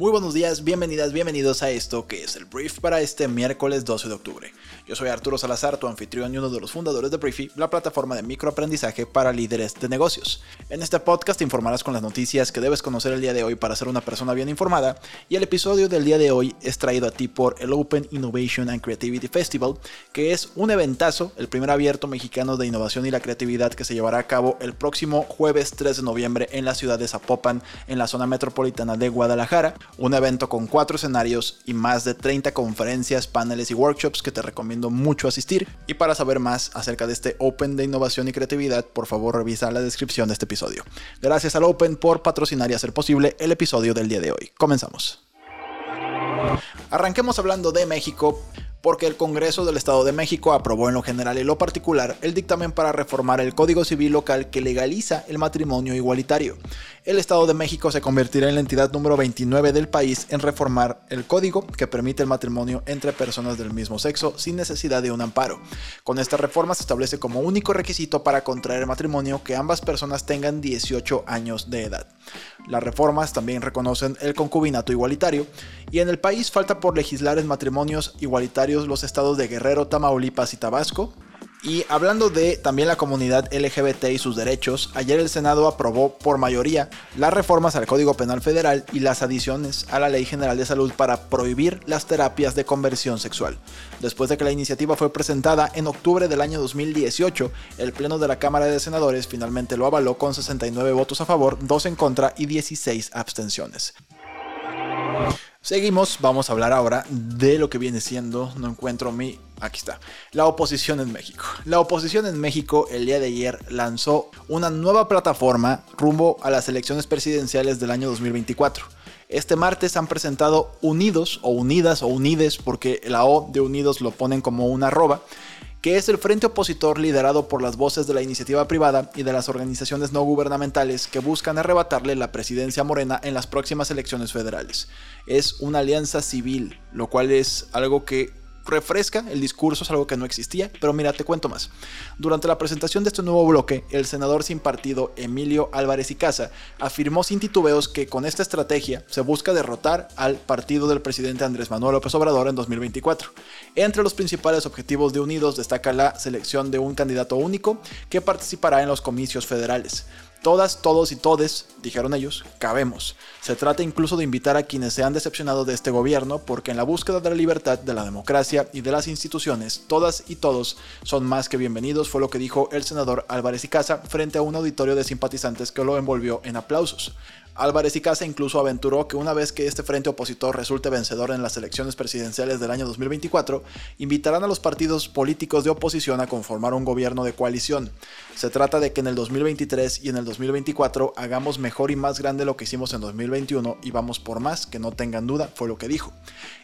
Muy buenos días, bienvenidas, bienvenidos a esto que es el brief para este miércoles 12 de octubre. Yo soy Arturo Salazar, tu anfitrión y uno de los fundadores de Briefy, la plataforma de microaprendizaje para líderes de negocios. En este podcast informarás con las noticias que debes conocer el día de hoy para ser una persona bien informada y el episodio del día de hoy es traído a ti por el Open Innovation and Creativity Festival, que es un eventazo, el primer abierto mexicano de innovación y la creatividad que se llevará a cabo el próximo jueves 3 de noviembre en la ciudad de Zapopan, en la zona metropolitana de Guadalajara un evento con cuatro escenarios y más de 30 conferencias, paneles y workshops que te recomiendo mucho asistir. Y para saber más acerca de este Open de innovación y creatividad, por favor revisa la descripción de este episodio. Gracias al Open por patrocinar y hacer posible el episodio del día de hoy. Comenzamos. Arranquemos hablando de México porque el Congreso del Estado de México aprobó en lo general y lo particular el dictamen para reformar el Código Civil local que legaliza el matrimonio igualitario. El Estado de México se convertirá en la entidad número 29 del país en reformar el código que permite el matrimonio entre personas del mismo sexo sin necesidad de un amparo. Con esta reforma se establece como único requisito para contraer matrimonio que ambas personas tengan 18 años de edad. Las reformas también reconocen el concubinato igualitario y en el país falta por legislar en matrimonios igualitarios los estados de Guerrero, Tamaulipas y Tabasco, y hablando de también la comunidad LGBT y sus derechos, ayer el Senado aprobó por mayoría las reformas al Código Penal Federal y las adiciones a la Ley General de Salud para prohibir las terapias de conversión sexual. Después de que la iniciativa fue presentada en octubre del año 2018, el Pleno de la Cámara de Senadores finalmente lo avaló con 69 votos a favor, 2 en contra y 16 abstenciones. Seguimos, vamos a hablar ahora de lo que viene siendo, no encuentro mi, aquí está, la oposición en México. La oposición en México el día de ayer lanzó una nueva plataforma rumbo a las elecciones presidenciales del año 2024. Este martes han presentado Unidos o Unidas o Unides porque la O de Unidos lo ponen como una arroba que es el frente opositor liderado por las voces de la iniciativa privada y de las organizaciones no gubernamentales que buscan arrebatarle la presidencia morena en las próximas elecciones federales. Es una alianza civil, lo cual es algo que refresca el discurso, es algo que no existía, pero mira, te cuento más. Durante la presentación de este nuevo bloque, el senador sin partido Emilio Álvarez y Casa afirmó sin titubeos que con esta estrategia se busca derrotar al partido del presidente Andrés Manuel López Obrador en 2024. Entre los principales objetivos de Unidos destaca la selección de un candidato único que participará en los comicios federales. Todas, todos y todes, dijeron ellos, cabemos. Se trata incluso de invitar a quienes se han decepcionado de este gobierno porque en la búsqueda de la libertad, de la democracia y de las instituciones, todas y todos son más que bienvenidos, fue lo que dijo el senador Álvarez y Casa frente a un auditorio de simpatizantes que lo envolvió en aplausos. Álvarez y Casa incluso aventuró que una vez que este frente opositor resulte vencedor en las elecciones presidenciales del año 2024, invitarán a los partidos políticos de oposición a conformar un gobierno de coalición. Se trata de que en el 2023 y en el 2024 hagamos mejor y más grande lo que hicimos en 2021 y vamos por más, que no tengan duda, fue lo que dijo.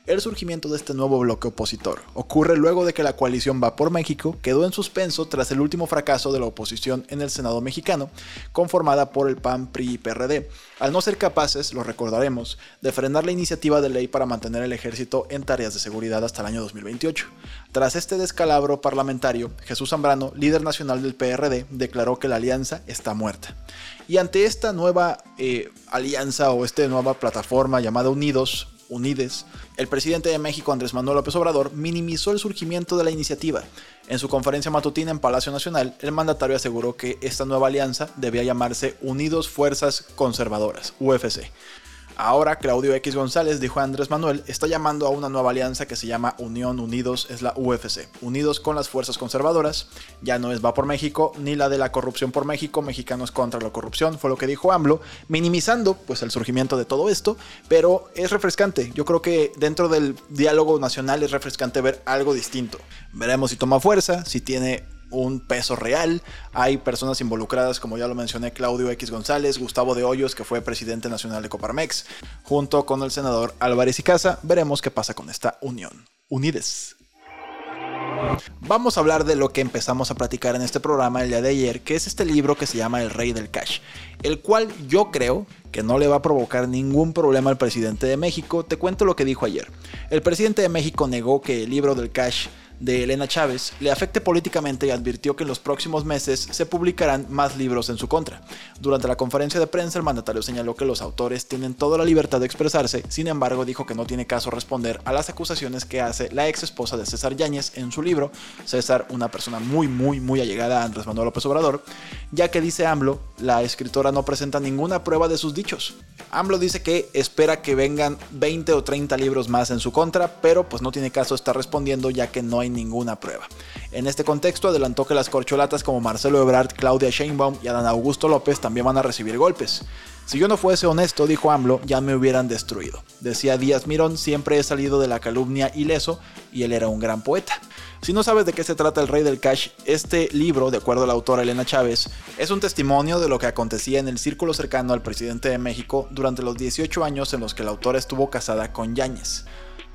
El surgimiento de este nuevo bloque opositor ocurre luego de que la coalición Va por México quedó en suspenso tras el último fracaso de la oposición en el Senado mexicano, conformada por el PAN, PRI y PRD, al no ser capaces, lo recordaremos, de frenar la iniciativa de ley para mantener el ejército en tareas de seguridad hasta el año 2028. Tras este descalabro parlamentario, Jesús Zambrano, líder nacional del PRD, declaró que la alianza está muerta. Y ante esta nueva eh, alianza o esta nueva plataforma llamada Unidos, Unides, el presidente de México, Andrés Manuel López Obrador, minimizó el surgimiento de la iniciativa. En su conferencia matutina en Palacio Nacional, el mandatario aseguró que esta nueva alianza debía llamarse Unidos Fuerzas Conservadoras, UFC. Ahora Claudio X González dijo a Andrés Manuel está llamando a una nueva alianza que se llama Unión Unidos, es la UFC, unidos con las fuerzas conservadoras, ya no es Va por México ni la de la corrupción por México, mexicanos contra la corrupción, fue lo que dijo AMLO, minimizando pues el surgimiento de todo esto, pero es refrescante, yo creo que dentro del diálogo nacional es refrescante ver algo distinto. Veremos si toma fuerza, si tiene un peso real. Hay personas involucradas, como ya lo mencioné, Claudio X González, Gustavo de Hoyos, que fue presidente nacional de Coparmex, junto con el senador Álvarez y Casa. Veremos qué pasa con esta unión. Unides. Vamos a hablar de lo que empezamos a platicar en este programa el día de ayer, que es este libro que se llama El Rey del Cash, el cual yo creo que no le va a provocar ningún problema al presidente de México. Te cuento lo que dijo ayer. El presidente de México negó que el libro del Cash de Elena Chávez le afecte políticamente y advirtió que en los próximos meses se publicarán más libros en su contra. Durante la conferencia de prensa, el mandatario señaló que los autores tienen toda la libertad de expresarse, sin embargo dijo que no tiene caso responder a las acusaciones que hace la ex esposa de César Yáñez en su libro, César, una persona muy muy muy allegada a Andrés Manuel López Obrador, ya que dice AMLO, la escritora no presenta ninguna prueba de sus dichos. AMLO dice que espera que vengan 20 o 30 libros más en su contra, pero pues no tiene caso estar respondiendo ya que no hay ninguna prueba. En este contexto adelantó que las corcholatas como Marcelo Ebrard, Claudia Sheinbaum y Adán Augusto López también van a recibir golpes. Si yo no fuese honesto, dijo AMLO, ya me hubieran destruido. Decía Díaz Mirón, siempre he salido de la calumnia ileso y él era un gran poeta. Si no sabes de qué se trata El Rey del Cash, este libro, de acuerdo a la autora Elena Chávez, es un testimonio de lo que acontecía en el círculo cercano al presidente de México durante los 18 años en los que la autora estuvo casada con Yáñez.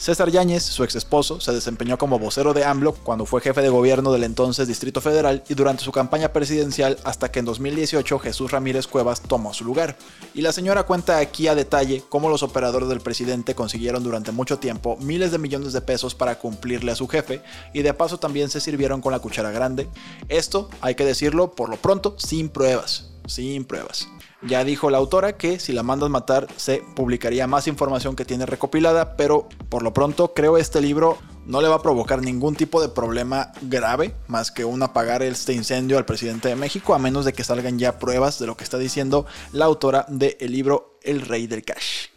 César Yáñez, su ex esposo, se desempeñó como vocero de AMLO cuando fue jefe de gobierno del entonces Distrito Federal y durante su campaña presidencial hasta que en 2018 Jesús Ramírez Cuevas tomó su lugar. Y la señora cuenta aquí a detalle cómo los operadores del presidente consiguieron durante mucho tiempo miles de millones de pesos para cumplirle a su jefe y de paso también se sirvieron con la cuchara grande. Esto, hay que decirlo por lo pronto, sin pruebas. Sin pruebas. Ya dijo la autora que si la mandas matar se publicaría más información que tiene recopilada, pero por lo pronto creo este libro no le va a provocar ningún tipo de problema grave más que un apagar este incendio al presidente de México, a menos de que salgan ya pruebas de lo que está diciendo la autora del libro El Rey del Cash.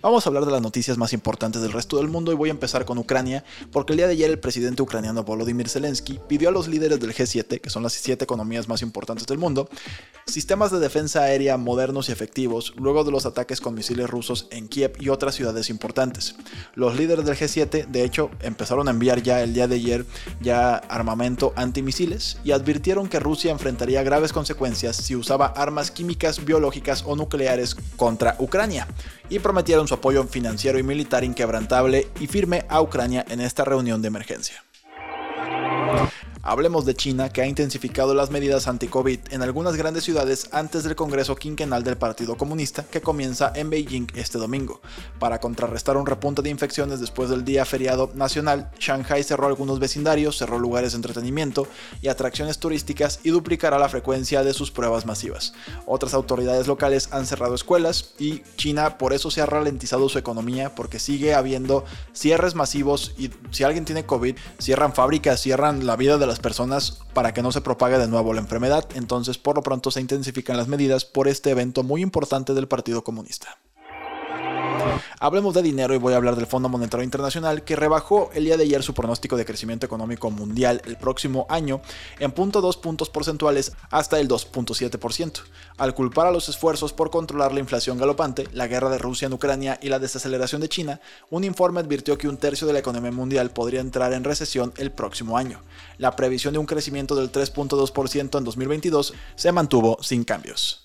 Vamos a hablar de las noticias más importantes del resto del mundo y voy a empezar con Ucrania, porque el día de ayer el presidente ucraniano Volodymyr Zelensky pidió a los líderes del G7, que son las siete economías más importantes del mundo, sistemas de defensa aérea modernos y efectivos luego de los ataques con misiles rusos en Kiev y otras ciudades importantes. Los líderes del G7, de hecho, empezaron a enviar ya el día de ayer ya armamento antimisiles y advirtieron que Rusia enfrentaría graves consecuencias si usaba armas químicas, biológicas o nucleares contra Ucrania y prometieron su apoyo financiero y militar inquebrantable y firme a Ucrania en esta reunión de emergencia. Hablemos de China, que ha intensificado las medidas anti-COVID en algunas grandes ciudades antes del Congreso Quinquenal del Partido Comunista, que comienza en Beijing este domingo. Para contrarrestar un repunte de infecciones después del día feriado nacional, Shanghai cerró algunos vecindarios, cerró lugares de entretenimiento y atracciones turísticas y duplicará la frecuencia de sus pruebas masivas. Otras autoridades locales han cerrado escuelas y China por eso se ha ralentizado su economía porque sigue habiendo cierres masivos y si alguien tiene COVID, cierran fábricas, cierran la vida de las personas para que no se propague de nuevo la enfermedad, entonces por lo pronto se intensifican las medidas por este evento muy importante del Partido Comunista. Hablemos de dinero y voy a hablar del Fondo Monetario Internacional que rebajó el día de ayer su pronóstico de crecimiento económico mundial el próximo año en 0.2 puntos porcentuales hasta el 2.7%, al culpar a los esfuerzos por controlar la inflación galopante, la guerra de Rusia en Ucrania y la desaceleración de China, un informe advirtió que un tercio de la economía mundial podría entrar en recesión el próximo año. La previsión de un crecimiento del 3.2% en 2022 se mantuvo sin cambios.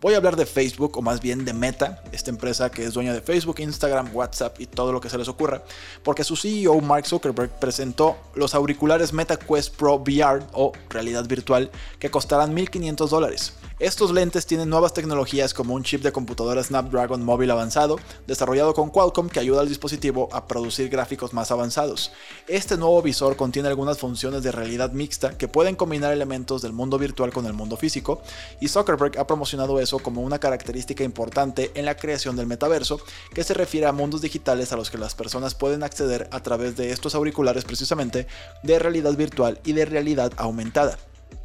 Voy a hablar de Facebook, o más bien de Meta, esta empresa que es dueña de Facebook, Instagram, WhatsApp y todo lo que se les ocurra, porque su CEO Mark Zuckerberg presentó los auriculares Meta Quest Pro VR o realidad virtual que costarán 1.500 dólares. Estos lentes tienen nuevas tecnologías como un chip de computadora Snapdragon móvil avanzado, desarrollado con Qualcomm que ayuda al dispositivo a producir gráficos más avanzados. Este nuevo visor contiene algunas funciones de realidad mixta que pueden combinar elementos del mundo virtual con el mundo físico, y Zuckerberg ha promocionado eso como una característica importante en la creación del metaverso, que se refiere a mundos digitales a los que las personas pueden acceder a través de estos auriculares precisamente de realidad virtual y de realidad aumentada.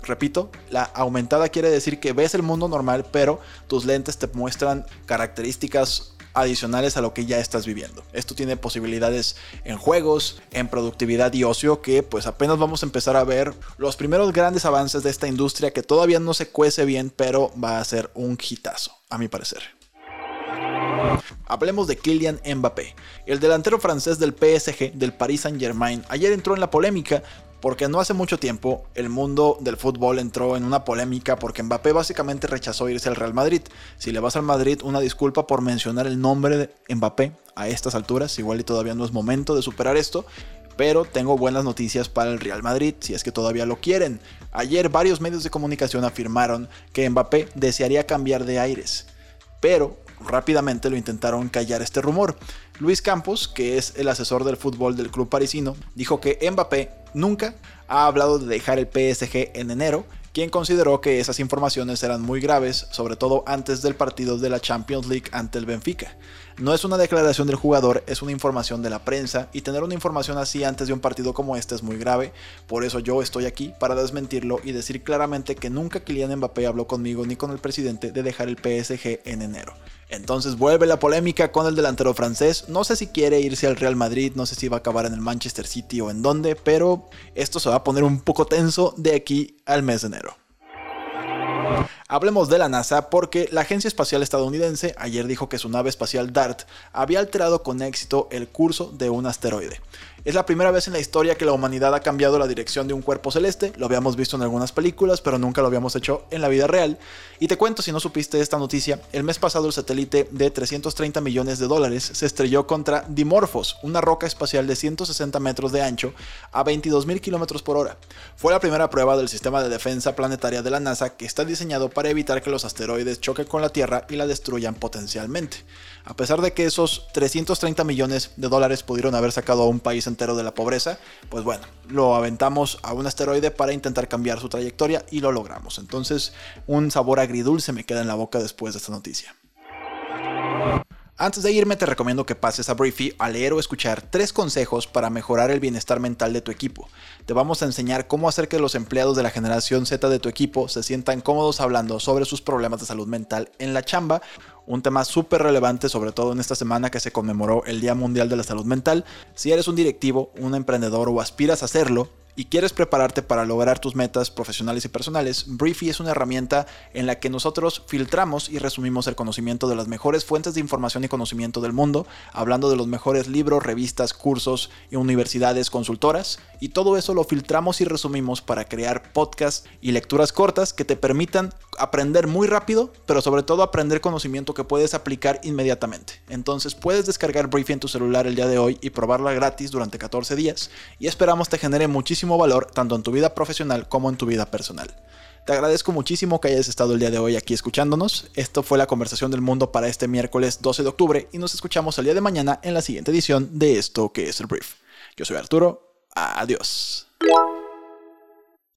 Repito, la aumentada quiere decir que ves el mundo normal, pero tus lentes te muestran características adicionales a lo que ya estás viviendo. Esto tiene posibilidades en juegos, en productividad y ocio que pues apenas vamos a empezar a ver los primeros grandes avances de esta industria que todavía no se cuece bien, pero va a ser un hitazo, a mi parecer. Hablemos de Kylian Mbappé. El delantero francés del PSG del Paris Saint-Germain ayer entró en la polémica porque no hace mucho tiempo el mundo del fútbol entró en una polémica porque Mbappé básicamente rechazó irse al Real Madrid. Si le vas al Madrid, una disculpa por mencionar el nombre de Mbappé a estas alturas, igual y todavía no es momento de superar esto, Pero tengo buenas noticias para el Real Madrid, si es que todavía lo quieren. Ayer varios medios de comunicación afirmaron que Mbappé desearía cambiar de aires. Pero rápidamente lo intentaron callar este rumor. Luis Campos, que es el asesor del fútbol del club parisino, dijo que Mbappé nunca ha hablado de dejar el PSG en enero quien consideró que esas informaciones eran muy graves, sobre todo antes del partido de la Champions League ante el Benfica. No es una declaración del jugador, es una información de la prensa y tener una información así antes de un partido como este es muy grave, por eso yo estoy aquí para desmentirlo y decir claramente que nunca Kylian Mbappé habló conmigo ni con el presidente de dejar el PSG en enero. Entonces vuelve la polémica con el delantero francés. No sé si quiere irse al Real Madrid, no sé si va a acabar en el Manchester City o en dónde, pero esto se va a poner un poco tenso de aquí al mes de enero. Hablemos de la NASA porque la Agencia Espacial Estadounidense ayer dijo que su nave espacial DART había alterado con éxito el curso de un asteroide. Es la primera vez en la historia que la humanidad ha cambiado la dirección de un cuerpo celeste, lo habíamos visto en algunas películas, pero nunca lo habíamos hecho en la vida real. Y te cuento si no supiste esta noticia, el mes pasado el satélite de 330 millones de dólares se estrelló contra Dimorphos, una roca espacial de 160 metros de ancho a 22.000 kilómetros por hora. Fue la primera prueba del sistema de defensa planetaria de la NASA que está diseñado para evitar que los asteroides choquen con la Tierra y la destruyan potencialmente. A pesar de que esos 330 millones de dólares pudieron haber sacado a un país entero de la pobreza, pues bueno, lo aventamos a un asteroide para intentar cambiar su trayectoria y lo logramos. Entonces, un sabor agridulce me queda en la boca después de esta noticia. Antes de irme te recomiendo que pases a Briefy a leer o escuchar tres consejos para mejorar el bienestar mental de tu equipo. Te vamos a enseñar cómo hacer que los empleados de la generación Z de tu equipo se sientan cómodos hablando sobre sus problemas de salud mental en la chamba, un tema súper relevante sobre todo en esta semana que se conmemoró el Día Mundial de la Salud Mental. Si eres un directivo, un emprendedor o aspiras a hacerlo, y quieres prepararte para lograr tus metas profesionales y personales, Briefy es una herramienta en la que nosotros filtramos y resumimos el conocimiento de las mejores fuentes de información y conocimiento del mundo, hablando de los mejores libros, revistas, cursos y universidades consultoras, y todo eso lo filtramos y resumimos para crear podcasts y lecturas cortas que te permitan aprender muy rápido, pero sobre todo aprender conocimiento que puedes aplicar inmediatamente. Entonces puedes descargar Briefy en tu celular el día de hoy y probarla gratis durante 14 días, y esperamos te genere muchísimo valor tanto en tu vida profesional como en tu vida personal. Te agradezco muchísimo que hayas estado el día de hoy aquí escuchándonos. Esto fue la conversación del mundo para este miércoles 12 de octubre y nos escuchamos el día de mañana en la siguiente edición de esto que es el brief. Yo soy Arturo. Adiós.